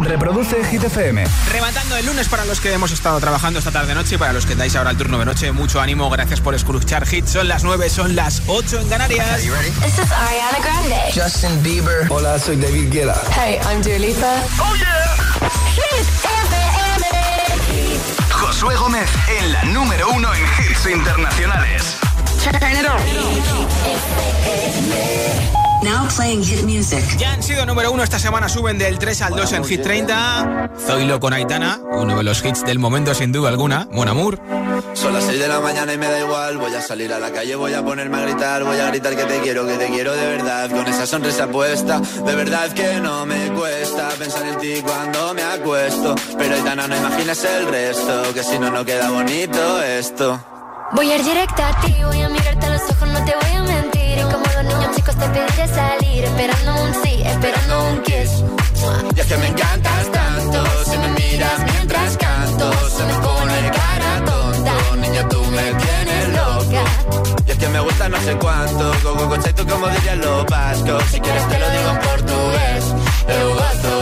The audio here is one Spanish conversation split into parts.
Reproduce Hit FM. Rematando el lunes para los que hemos estado trabajando esta tarde-noche y para los que dais ahora el turno de noche. Mucho ánimo, gracias por escuchar Hit. Son las 9, son las 8 en Canarias. This is Ariana Grande. Justin Bieber. Hola, soy David Guetta. Hey, I'm Dua Lipa. ¡Oh, yeah! Hit FM. Josué Gómez en la número uno en hits internacionales. Turn it on. Now playing hit music. Ya han sido número uno esta semana, suben del 3 al 2 en Hit 30. Zoilo con Aitana, uno de los hits del momento sin duda alguna. Mon Amour. Son las 6 de la mañana y me da igual. Voy a salir a la calle, voy a ponerme a gritar. Voy a gritar que te quiero, que te quiero de verdad. Con esa sonrisa puesta, de verdad que no me cuesta pensar en ti cuando me acuesto. Pero Aitana, no imaginas el resto, que si no, no queda bonito esto. Voy a ir directa a ti, voy a mirarte a los ojos, no te voy a mentir. Chicos te pediré salir, esperando un sí, esperando un kiss. Y es que me encantas tanto, si me miras mientras canto, se me pone cara tonta. Niña, tú me tienes loca. Y es que me gusta no sé cuánto, go go go como dirían los vascos. Si quieres te lo digo en portugués, eu gosto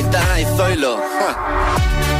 Aitana y Zoilo. ja.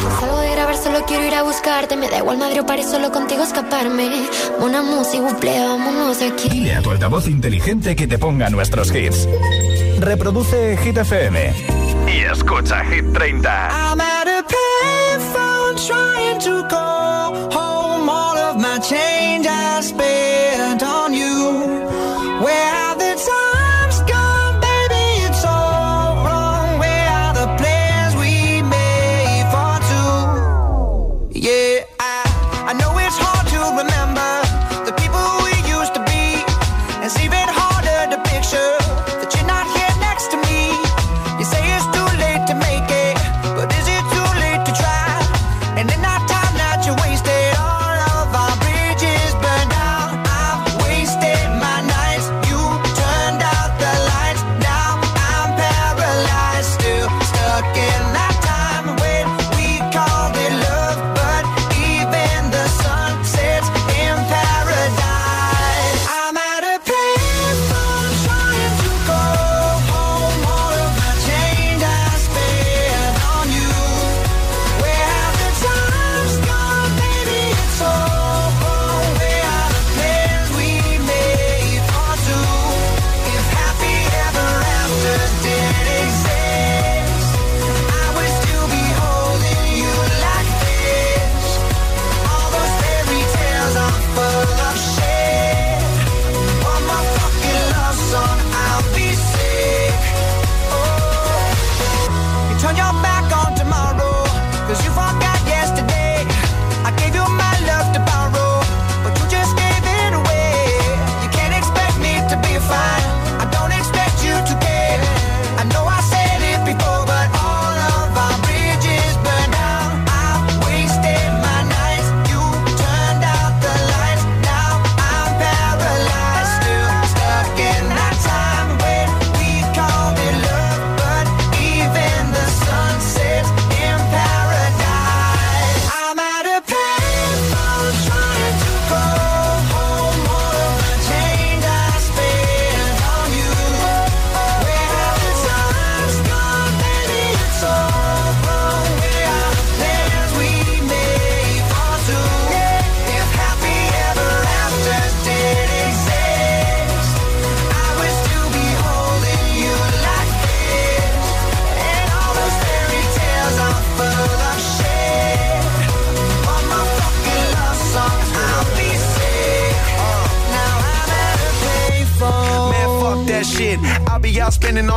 Salgo de grabar, solo quiero ir a buscarte. Me da igual Madrid o París, solo contigo escaparme. Una música, buple, vámonos de aquí. Dile a tu altavoz inteligente que te ponga nuestros hits. Reproduce Hit FM. Y escucha Hit 30. I'm at a payphone trying to call home all of my change I spent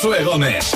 Josué Gómez.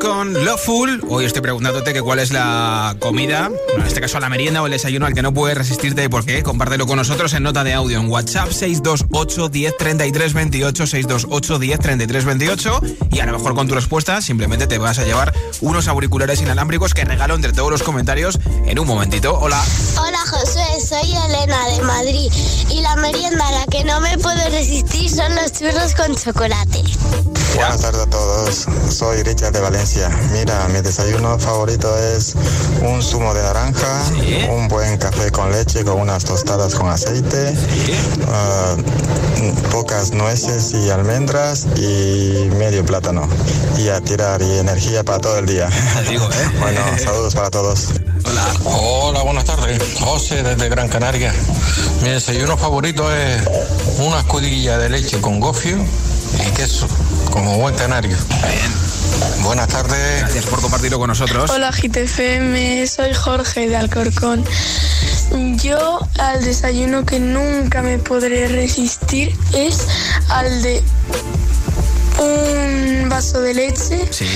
Con Loveful. Hoy estoy preguntándote que cuál es la comida, en este caso la merienda o el desayuno al que no puedes resistirte y por qué. Compártelo con nosotros en nota de audio en WhatsApp 628 10 33 28 628 10 33 28 y a lo mejor con tu respuesta simplemente te vas a llevar unos auriculares inalámbricos que regalo entre todos los comentarios en un momentito. Hola. Hola Josué, soy Elena de Madrid y la merienda a la que no me puedo resistir son los churros con chocolate. Buenas tardes a todos, soy Richard de Valencia. Mira, mi desayuno favorito es un zumo de naranja, un buen café con leche con unas tostadas con aceite, ah, pocas nueces y almendras y medio plátano. Y a tirar y energía para todo el día. bueno, saludos para todos. Hola, buenas tardes. José desde Gran Canaria. Mi desayuno favorito es una escudilla de leche con gofio y queso, como buen canario. Buenas tardes. Gracias por compartirlo con nosotros. Hola GTFM, soy Jorge de Alcorcón. Yo al desayuno que nunca me podré resistir es al de un vaso de leche Sí.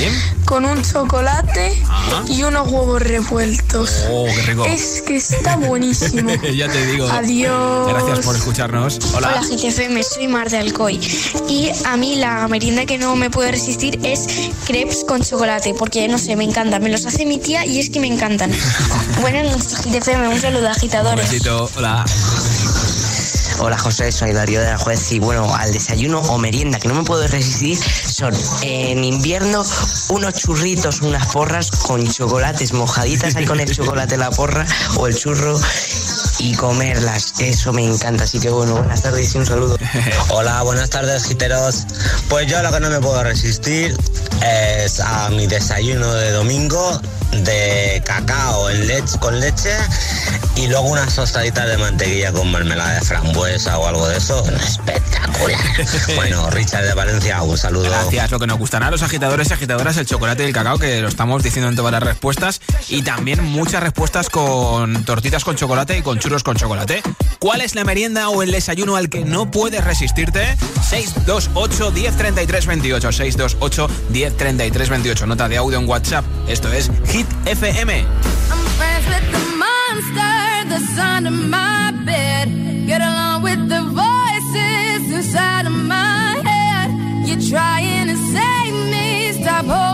Con un chocolate y unos huevos revueltos. Oh, qué rico. Es que está buenísimo. ya te digo. Adiós. Gracias por escucharnos. Hola. Hola GTFM, soy Mar de Alcoy y a mí la merienda que no me puede resistir es crepes con chocolate porque no sé, me encantan, me los hace mi tía y es que me encantan. Buenas noches GTFM, un saludo Un agitadores. besito. Hola. Hola José, soy Darío de la Juez y bueno, al desayuno o merienda que no me puedo resistir son en invierno unos churritos, unas porras con chocolates mojaditas ahí con el chocolate la porra o el churro y comerlas, eso me encanta, así que bueno, buenas tardes y un saludo. Hola, buenas tardes, giteros. Pues yo lo que no me puedo resistir es a mi desayuno de domingo de cacao en leche, con leche y luego unas tostaditas de mantequilla con mermelada de frambuesa o algo de eso. Espectacular. Bueno, Richard de Valencia, un saludo. Gracias. Lo que nos gustará a los agitadores y agitadoras, el chocolate y el cacao, que lo estamos diciendo en todas las respuestas. Y también muchas respuestas con tortitas con chocolate y con churros con chocolate. ¿Cuál es la merienda o el desayuno al que no puedes resistirte? 628 1033 28. 628 1033 28. Nota de audio en WhatsApp. Esto es Hit FM. I'm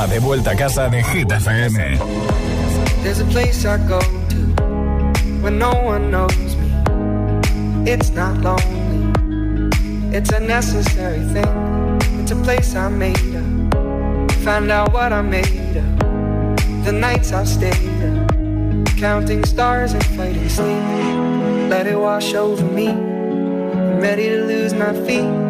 programa de vuelta a casa de Hit FM. There's a place I go to when no one knows me. It's not lonely, it's a necessary thing. It's a place I made up. Find out what I made up. The nights I've stayed up, counting stars and fighting sleep. Let it wash over me. I'm ready to lose my feet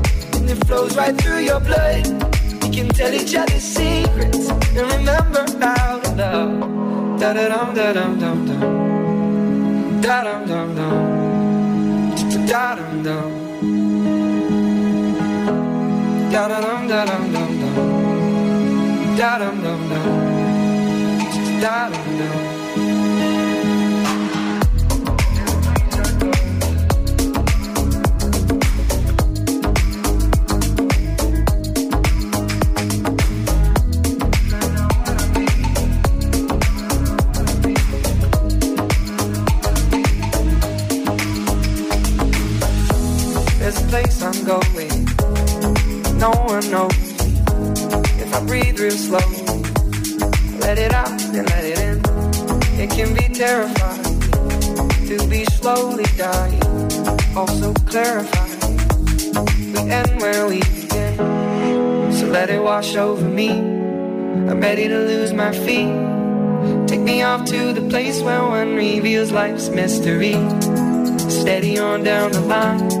it flows right through your blood. We can tell each other secrets and remember to love. Da da dum da dum dum dum. Da dum dum dum. Da dum dum. Da dum da dum dum dum. Da dum dum dum. Da dum dum. I'm going. No one knows. If I breathe real slow, let it out and let it in. It can be terrifying to be slowly dying. Also clarifying. We end where we begin. So let it wash over me. I'm ready to lose my feet. Take me off to the place where one reveals life's mystery. Steady on down the line,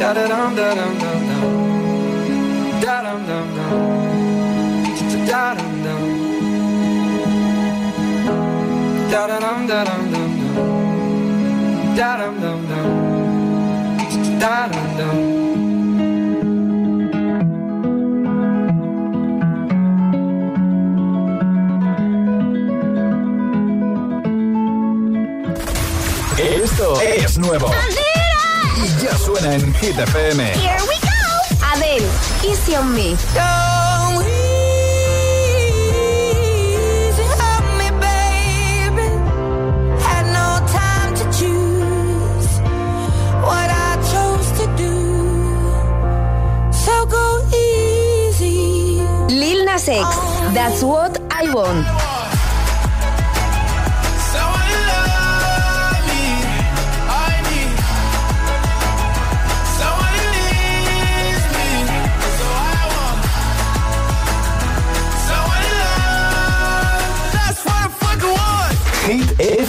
Da da da. Da. Da. Da da da. Da. Esto es nuevo. ya suena en Hit FM. Here we go. Adele, Easy on Me. Don't Lil Nas X, That's What I Want.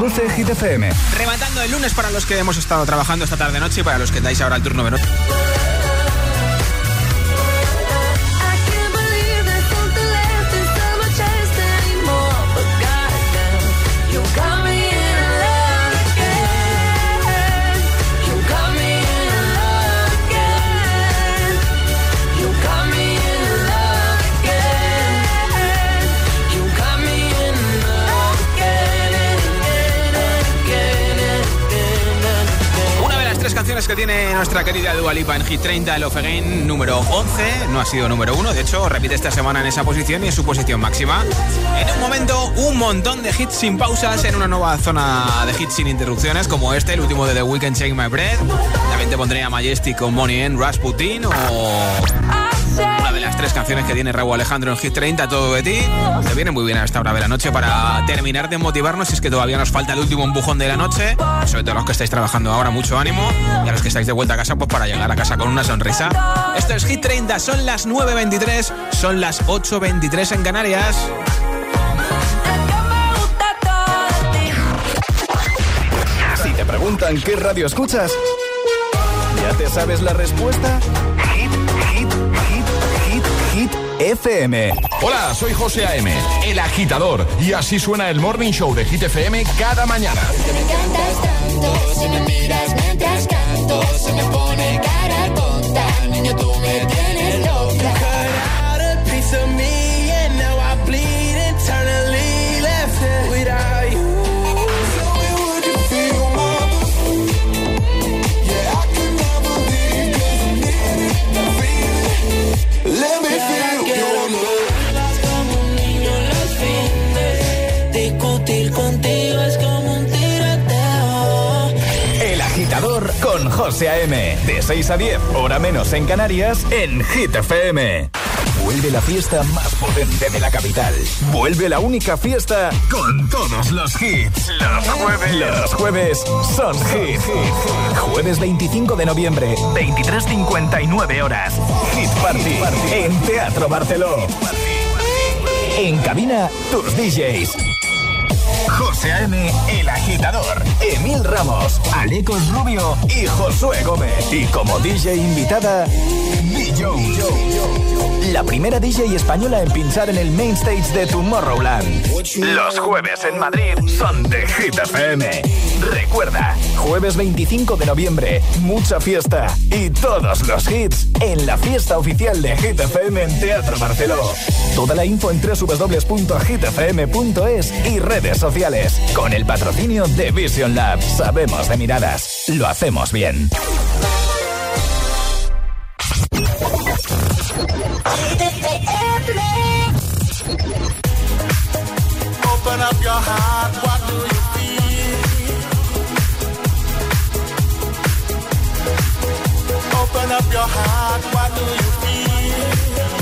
Reproduce Hit FM. Rematando el lunes para los que hemos estado trabajando esta tarde-noche y para los que dais ahora el turno de. Que tiene nuestra querida Dua Lipa en Hit 30, el Off Again, número 11. No ha sido número 1, de hecho, repite esta semana en esa posición y en su posición máxima. En un momento, un montón de hits sin pausas en una nueva zona de hits sin interrupciones, como este, el último de The Weeknd, Shake My Breath. También te pondría Majestic con Money en Rasputin o una de las tres canciones que tiene Raúl Alejandro en Hit 30, Todo de ti. Te viene muy bien a esta hora de la noche para terminar de motivarnos. Si es que todavía nos falta el último empujón de la noche. Sobre todo los que estáis trabajando ahora, mucho ánimo. Y a los que estáis de vuelta a casa, pues para llegar a casa con una sonrisa. Esto es Hit 30, son las 9.23, son las 8.23 en Canarias. Si te preguntan qué radio escuchas, ¿ya te sabes la respuesta? FM. Hola, soy José A.M., el agitador, y así suena el Morning Show de Hit FM cada mañana. me encantas tanto, si me miras mientras canto, se me pone cara tonta, niño tú me José A.M. De 6 a 10, hora menos en Canarias, en Hit FM. Vuelve la fiesta más potente de la capital. Vuelve la única fiesta con todos los hits. Los jueves. Los jueves son hit. Jueves 25 de noviembre, 23.59 horas. Hit Party. En Teatro Barceló. En cabina, tus DJs. José A.M., El Agitador, Emil Ramos, Alecos Rubio y Josué Gómez. Y como DJ invitada, Billo. La primera DJ española en pinchar en el main stage de Tomorrowland. Los jueves en Madrid son de Hit FM. Recuerda, jueves 25 de noviembre, mucha fiesta y todos los hits en la fiesta oficial de Hit FM en Teatro Barceló. Toda la info en www.hitfm.es y redes sociales. Con el patrocinio de Vision Lab. Sabemos de miradas. Lo hacemos bien. Up your heart, what do you feel?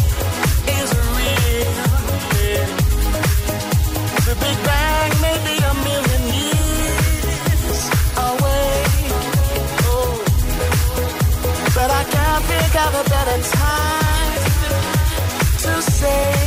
Is it real? The Big Bang may be a million years away. Oh. But I can't a better time to say,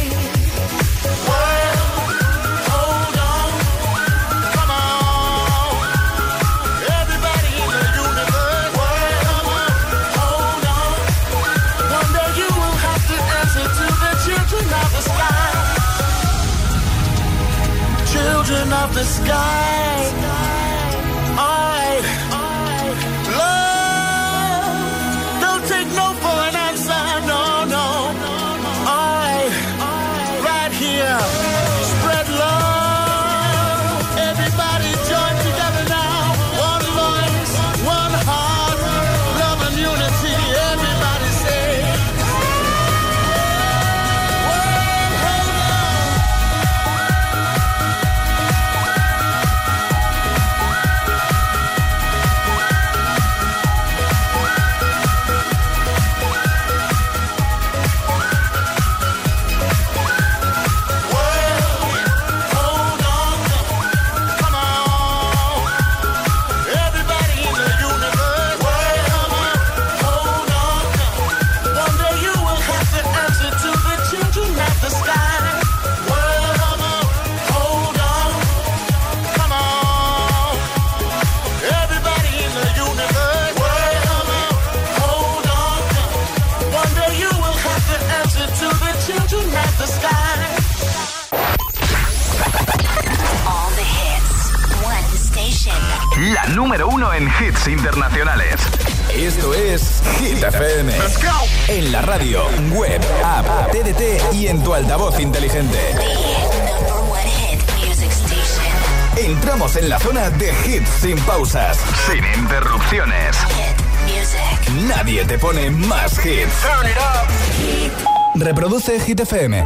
Reproduce Hit.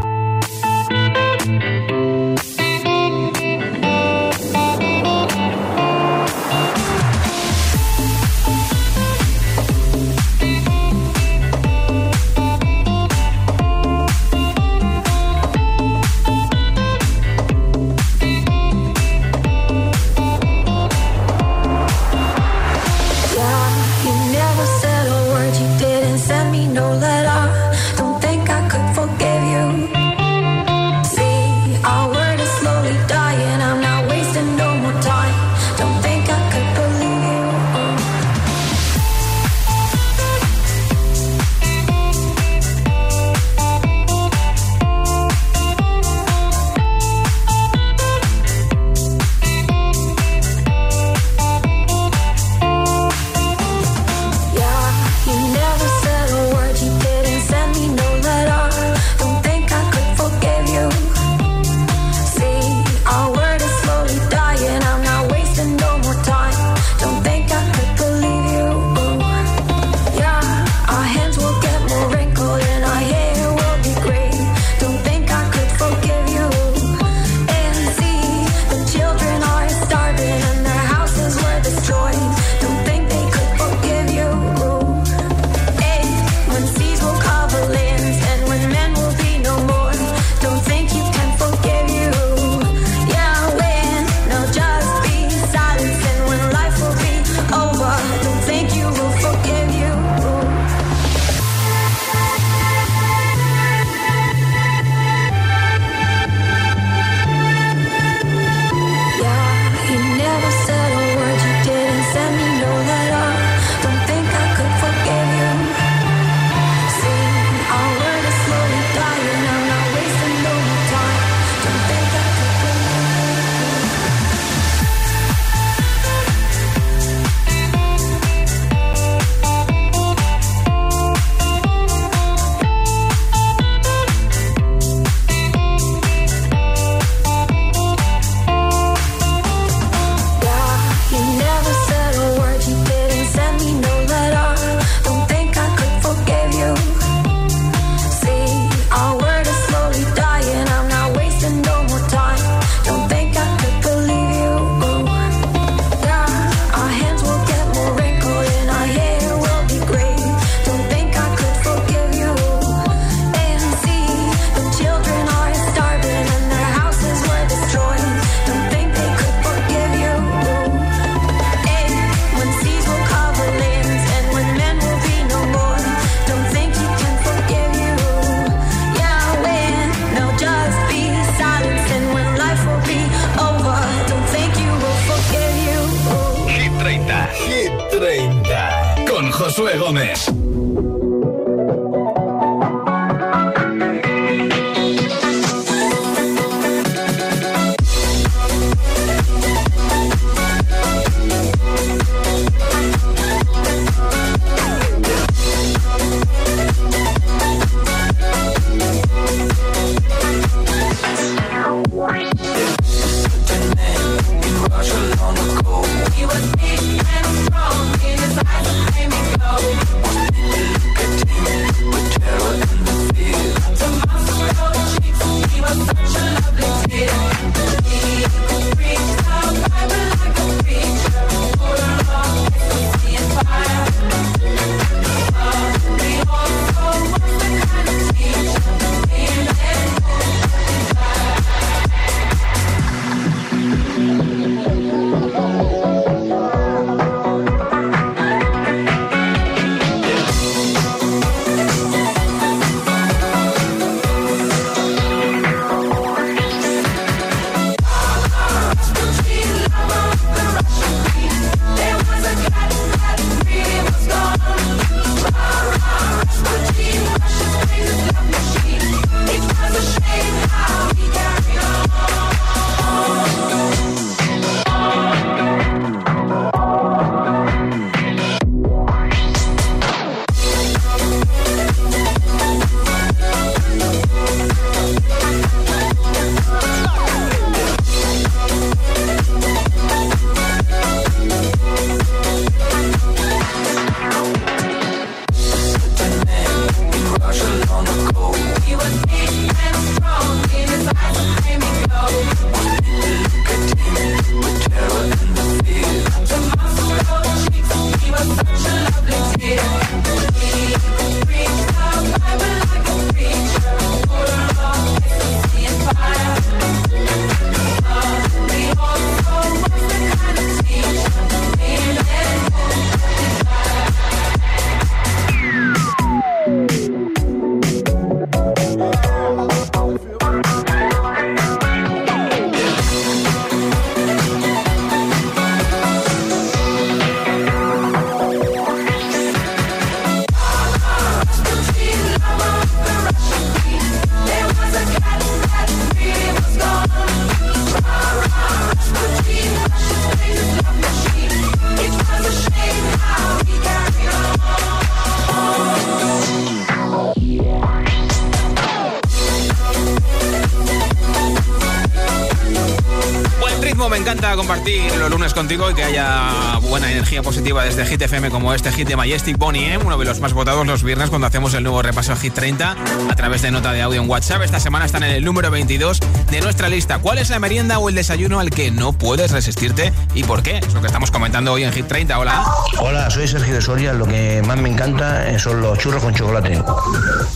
Lunes contigo y que haya buena energía positiva desde Hit FM como este hit de Majestic Bonnie M, uno de los más votados los viernes cuando hacemos el nuevo repaso a Hit 30 a través de nota de audio en WhatsApp. Esta semana están en el número 22 de nuestra lista. ¿Cuál es la merienda o el desayuno al que no puedes resistirte y por qué? Es lo que estamos comentando hoy en Hit 30. Hola. Hola, soy Sergio de Soria. Lo que más me encanta son los churros con chocolate.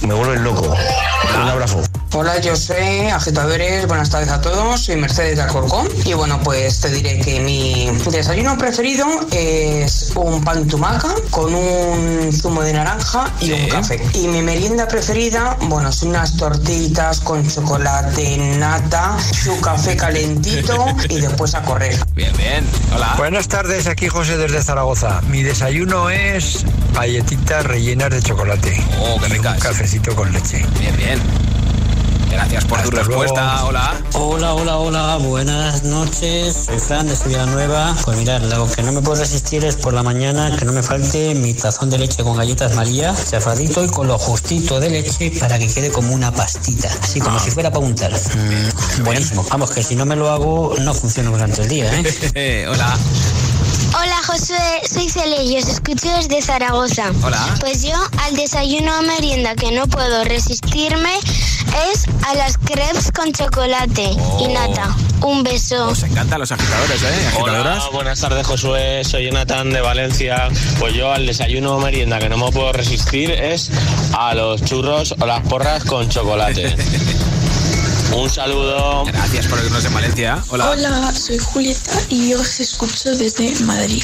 Me vuelven loco. Un abrazo. Hola, yo soy Agitadores, buenas tardes a todos, soy Mercedes de Alcorcón y bueno, pues te diré que mi desayuno preferido es un pan tumaca con un zumo de naranja y un café. Y mi merienda preferida, bueno, son unas tortitas con chocolate, nata, su café calentito y después a correr. Bien, bien, hola. Buenas tardes, aquí José desde Zaragoza. Mi desayuno es galletitas rellenas de chocolate. Oh, qué y un cafecito con leche. Bien, bien. Gracias por tu respuesta. luego. Hola. Hola, hola, hola, buenas noches. Soy Fran de Nueva. Pues mirad, lo que no me puedo resistir es por la mañana que no me falte mi tazón de leche con galletas María, chafadito y con lo justito de leche para que quede como una pastita, así como si fuera para untar. Mm, buenísimo. Vamos, que si no me lo hago, no funciona durante el día, ¿eh? hola. Hola Josué, soy Celia y os escucho desde Zaragoza. Hola. Pues yo al desayuno o merienda que no puedo resistirme es a las crepes con chocolate y nata. Un beso. Os encantan los agitadores, ¿eh? Agitadoras. Hola, buenas tardes Josué, soy Jonathan de Valencia. Pues yo al desayuno o merienda que no me puedo resistir es a los churros o las porras con chocolate. Un saludo. Gracias por irnos de Valencia. Hola. Hola, soy Julieta y os escucho desde Madrid.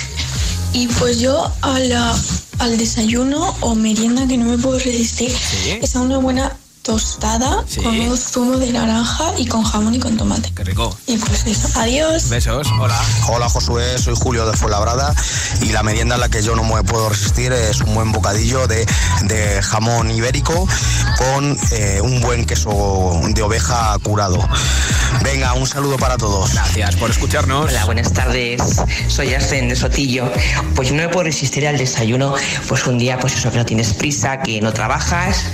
Y pues yo a la- al desayuno o merienda que no me puedo resistir es a una buena tostada Sí. con un zumo de naranja y con jamón y con tomate. Qué rico. Y pues eso, adiós. Besos. Hola. Hola Josué, soy Julio de Fuenlabrada y la merienda a la que yo no me puedo resistir es un buen bocadillo de, de jamón ibérico con eh, un buen queso de oveja curado. Venga, un saludo para todos. Gracias por escucharnos. Hola, buenas tardes. Soy Arsen de Sotillo. Pues no me puedo resistir al desayuno. Pues un día, pues eso, que no tienes prisa, que no trabajas.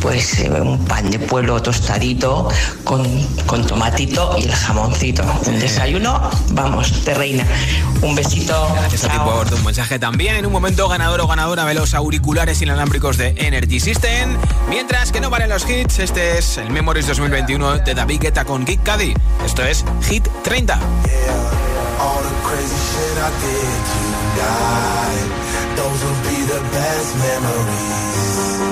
Pues eh, un pan de pueblo tostadito con, con tomatito y el jamoncito. Un desayuno, vamos, de reina. Un besito. Gracias a ti por tu mensaje también. En un momento, ganador o ganadora de los auriculares inalámbricos de Energy System. Mientras que no valen los hits, este es el Memories 2021 de David Guetta con Kid Cudi. Esto es Hit 30. All the crazy shit I did tonight. Those will be the best memories.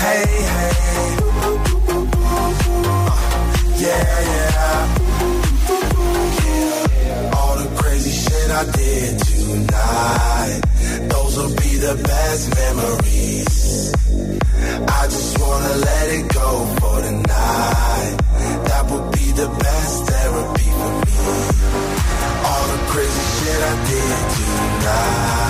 Hey, hey. Uh, yeah, yeah. All the crazy shit I did tonight. Those will be the best memories. I just wanna let it go for the night. That would be the best therapy for me. All the crazy shit I did tonight.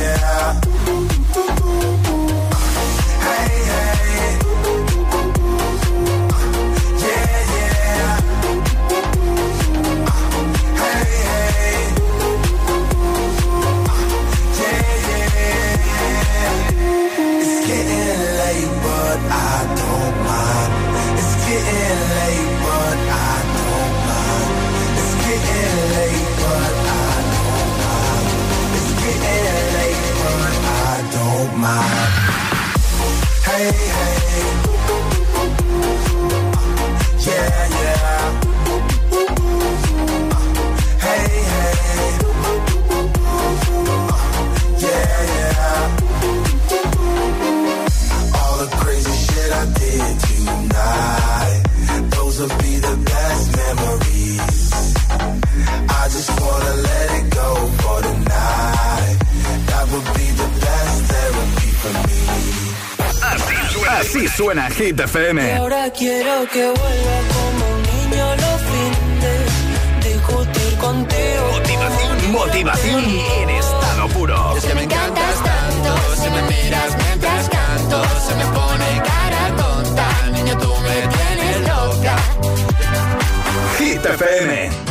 Suena Hit FM. Y ahora quiero que vuelva como un niño los fines. Discutir contigo. Motivación, motivación en estado puro. Es que me encantas tanto, si me miras mientras canto, se me pone cara tonta, niño tú me tienes loca. Hit FM.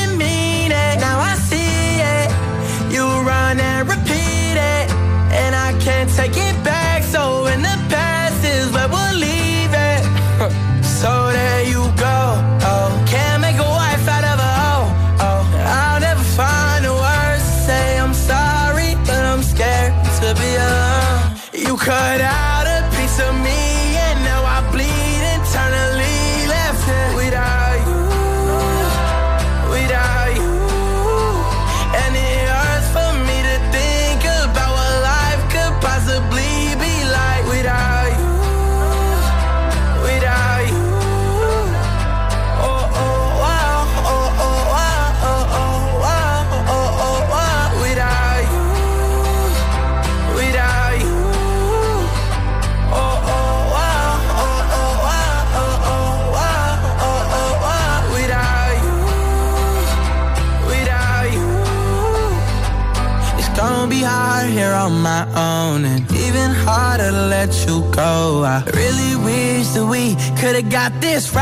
got this right.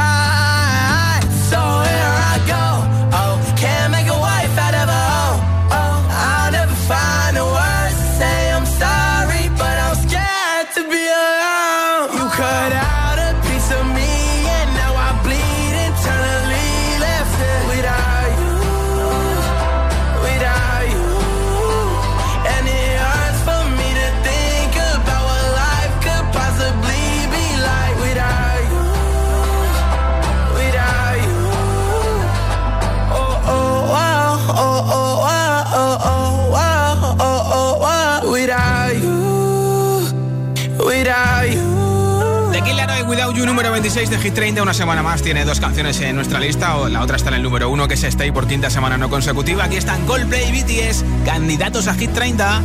30. Una semana más tiene dos canciones en nuestra lista. La otra está en el número 1, que es Stay por quinta semana no consecutiva. Aquí están Coldplay y BTS, candidatos a Hit 30.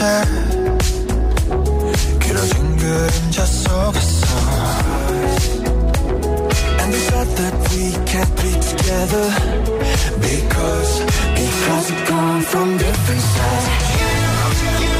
변했었지 길어진 그림자 속에서 And they said that we can't be together Because, because we've come from different sides You, you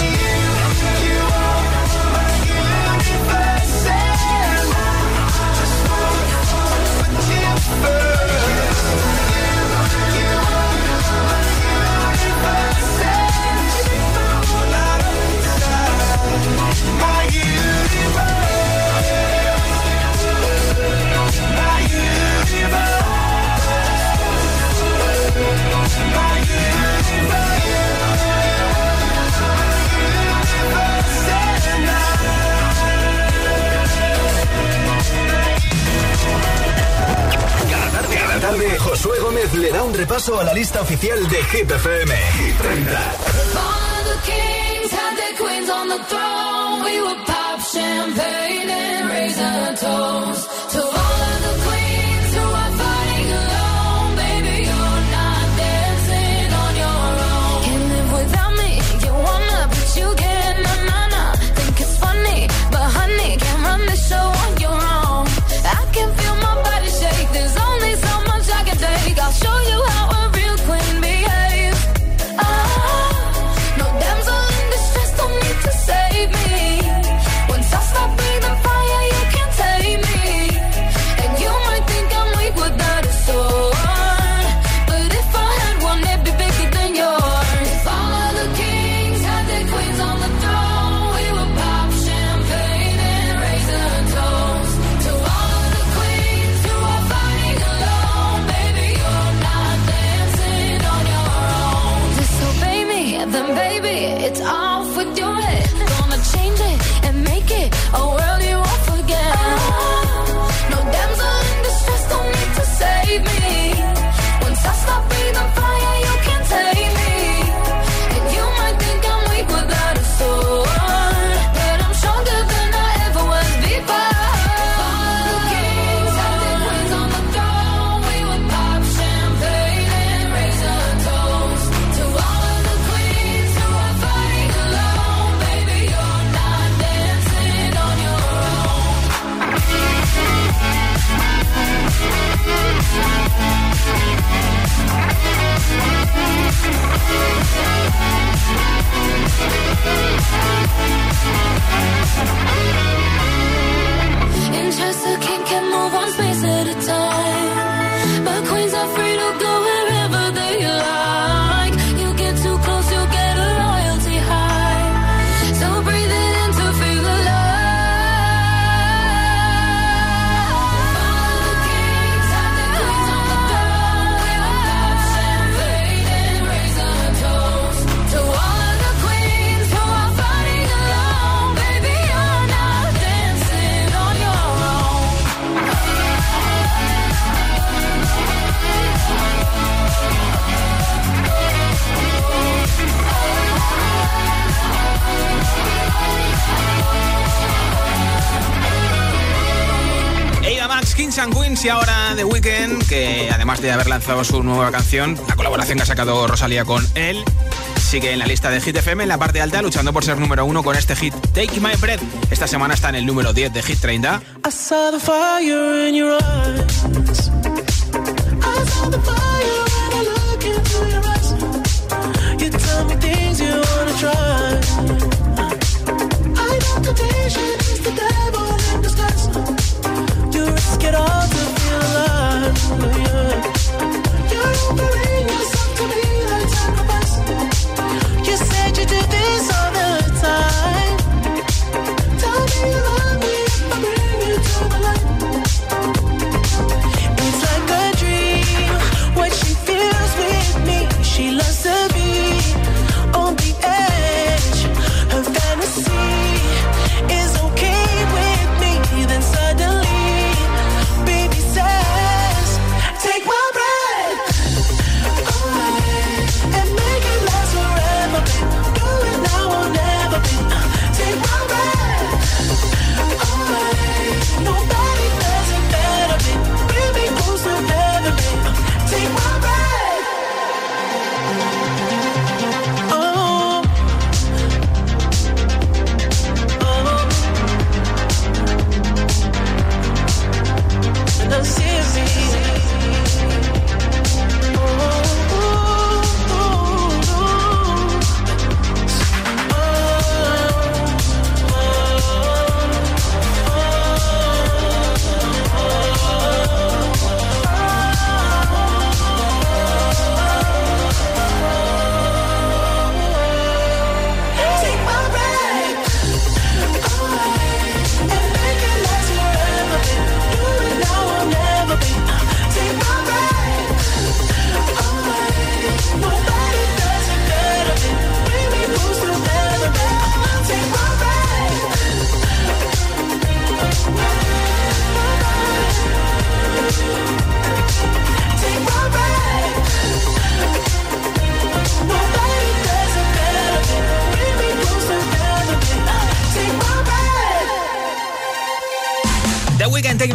Le da un repaso a la lista oficial de Hit FM. Hit 30. All the kings had their queens on the throne. We would pop champagne and raise a toast with your head. Gonna change it Kings and Queens y ahora The Weeknd, que además de haber lanzado su nueva canción, la colaboración que ha sacado Rosalía con él, sigue en la lista de Hit FM en la parte alta, luchando por ser número uno con este hit Take My Breath. Esta semana está en el número 10 de Hit 30. I saw the fire in your eyes.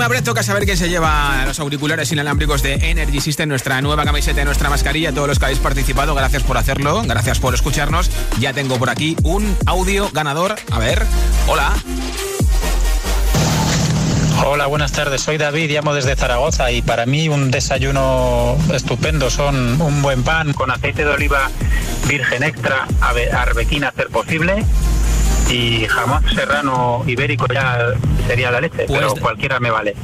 Breath toca saber quién se lleva los auriculares inalámbricos de Energy System, nuestra nueva camiseta, nuestra mascarilla. Todos los que habéis participado, gracias por hacerlo, gracias por escucharnos. Ya tengo por aquí un audio ganador. A ver, hola. Hola, buenas tardes. Soy David, llamo desde Zaragoza y para mí un desayuno estupendo son un buen pan con aceite de oliva virgen extra, arbequina hacer posible y jamón serrano ibérico ya sería la leche, pero pues cualquiera me vale.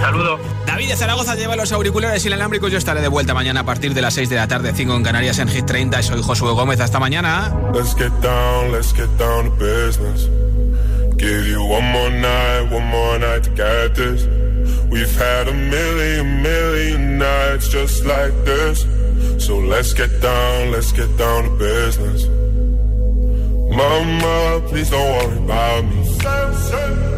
Saludos. David de Zaragoza lleva los auriculares inalámbricos. Yo estaré de vuelta mañana a partir de las 6 de la tarde, 5 en Canarias en Hit 30. Soy Josué Gómez. Hasta mañana. Let's get down, let's get down to business. Give you one more night, one more night to get this. We've had a million, million nights just like this. So let's get down, let's get down to business. Mama, please don't worry about me.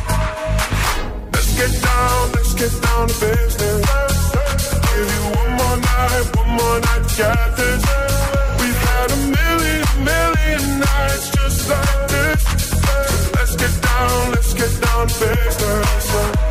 Get down, let's get down to business. Give you one more night, one more night get this. We've had a million, million nights just like this. Let's get down, let's get down to business.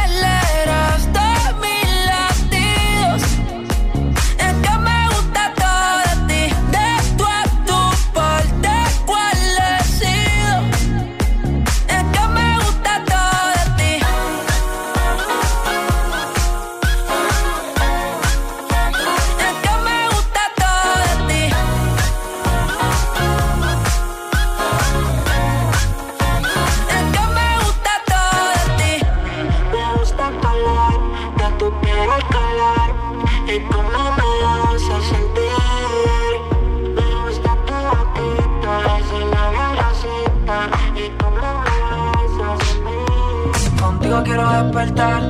despertar,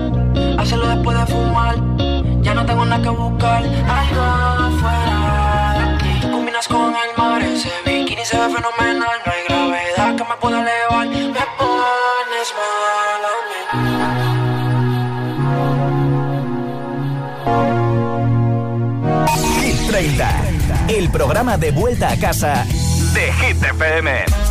hacerlo después de fumar. Ya no tengo nada que buscar, algo fuera de combinas con el mar, ese bikini se ve fenomenal. No hay gravedad que me pueda elevar, me pones mal a mí. Hit 30, el programa de vuelta a casa de Hit FM.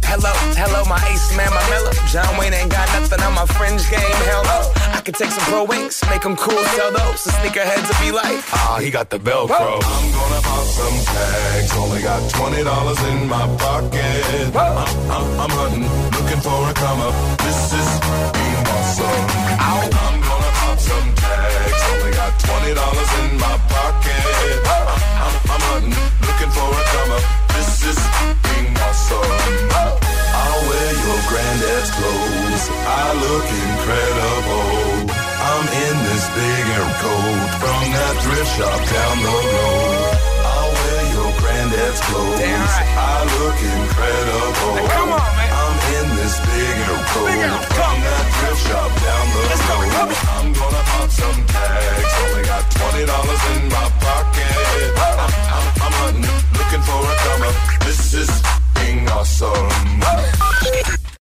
Hello, hello, my ace man, my mellow. John Wayne ain't got nothing on my fringe game. Hell no. I could take some pro wings, make them cool, sell those. The sneakerheads will be like, ah, he got the Velcro. I'm gonna pop some tags. Only got twenty dollars in my pocket. I'm, I'm, I'm hunting, looking for a come up. This is being awesome. I'm gonna pop some tags. Only got twenty dollars in my pocket. I'm, I'm, hunting, looking for a come up. This is being awesome. I'll wear your granddad's clothes. I look incredible. I'm in this big air coat from that thrift shop down the road. I'll wear your granddad's clothes. I look incredible. come on, man. I'm in this big room. cold, come. That thrift shop down the Let's road. Go. I'm gonna pop some tags. Only got twenty dollars in my pocket. I'm, I'm, I'm hunting, looking for a comer. This is being awesome.